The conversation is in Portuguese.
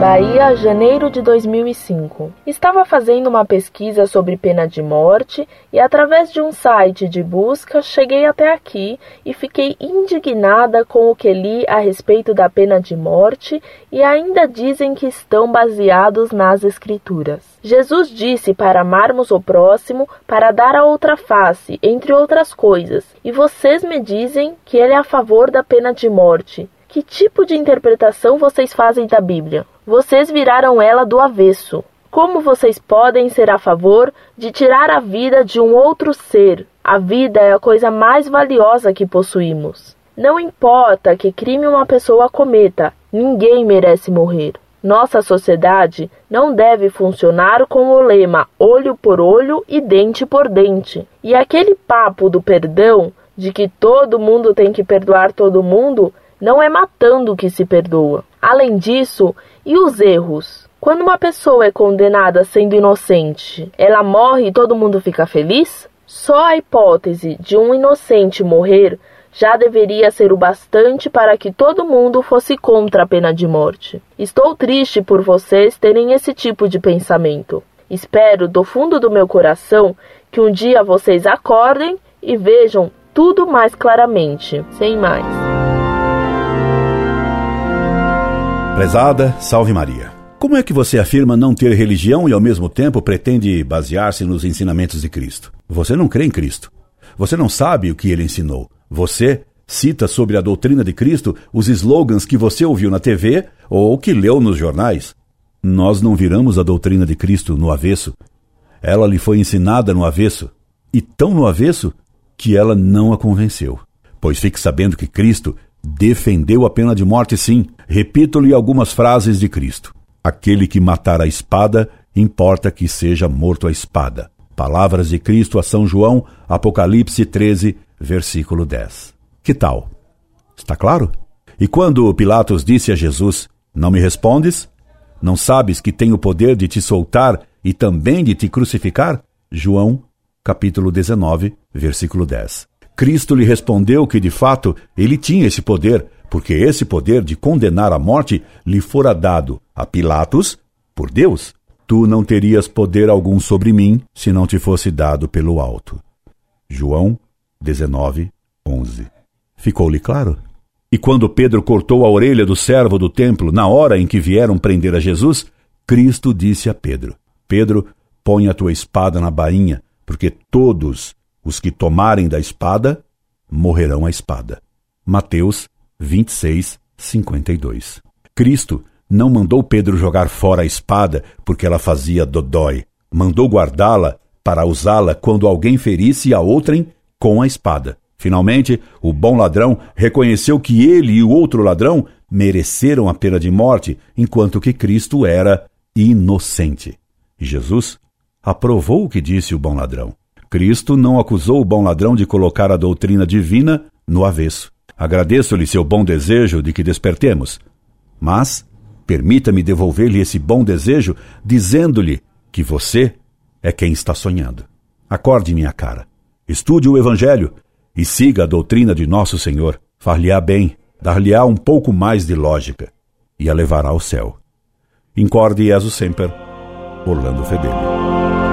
Bahia, janeiro de 2005. Estava fazendo uma pesquisa sobre pena de morte e, através de um site de busca, cheguei até aqui e fiquei indignada com o que li a respeito da pena de morte e ainda dizem que estão baseados nas Escrituras. Jesus disse para amarmos o próximo, para dar a outra face, entre outras coisas, e vocês me dizem que ele é a favor da pena de morte. Que tipo de interpretação vocês fazem da Bíblia? Vocês viraram ela do avesso. Como vocês podem ser a favor de tirar a vida de um outro ser? A vida é a coisa mais valiosa que possuímos. Não importa que crime uma pessoa cometa, ninguém merece morrer. Nossa sociedade não deve funcionar com o lema olho por olho e dente por dente. E aquele papo do perdão, de que todo mundo tem que perdoar todo mundo, não é matando que se perdoa. Além disso, e os erros? Quando uma pessoa é condenada sendo inocente, ela morre e todo mundo fica feliz? Só a hipótese de um inocente morrer já deveria ser o bastante para que todo mundo fosse contra a pena de morte. Estou triste por vocês terem esse tipo de pensamento. Espero do fundo do meu coração que um dia vocês acordem e vejam tudo mais claramente. Sem mais. Prezada, salve Maria. Como é que você afirma não ter religião e ao mesmo tempo pretende basear-se nos ensinamentos de Cristo? Você não crê em Cristo. Você não sabe o que ele ensinou. Você cita sobre a doutrina de Cristo os slogans que você ouviu na TV ou que leu nos jornais. Nós não viramos a doutrina de Cristo no avesso. Ela lhe foi ensinada no avesso, e tão no avesso que ela não a convenceu. Pois fique sabendo que Cristo defendeu a pena de morte, sim. Repito-lhe algumas frases de Cristo: Aquele que matar a espada, importa que seja morto a espada. Palavras de Cristo a São João, Apocalipse 13, versículo 10. Que tal? Está claro? E quando Pilatos disse a Jesus: Não me respondes? Não sabes que tenho o poder de te soltar e também de te crucificar? João, capítulo 19, versículo 10. Cristo lhe respondeu que, de fato, ele tinha esse poder, porque esse poder de condenar à morte lhe fora dado a Pilatos por Deus. Tu não terias poder algum sobre mim se não te fosse dado pelo alto. João 19, 11. Ficou-lhe claro? E quando Pedro cortou a orelha do servo do templo na hora em que vieram prender a Jesus, Cristo disse a Pedro: Pedro, põe a tua espada na bainha, porque todos os que tomarem da espada morrerão à espada. Mateus 26, 52. Cristo não mandou Pedro jogar fora a espada porque ela fazia dodói. Mandou guardá-la para usá-la quando alguém ferisse a outrem com a espada. Finalmente, o bom ladrão reconheceu que ele e o outro ladrão mereceram a pena de morte, enquanto que Cristo era inocente. Jesus aprovou o que disse o bom ladrão. Cristo não acusou o bom ladrão de colocar a doutrina divina no avesso. Agradeço-lhe seu bom desejo de que despertemos, mas permita-me devolver-lhe esse bom desejo dizendo-lhe que você é quem está sonhando. Acorde, minha cara. Estude o Evangelho e siga a doutrina de nosso Senhor. Far-lhe-á bem, dar-lhe-á um pouco mais de lógica e a levará ao céu. Incorde Jesus Semper, Orlando Fedeli.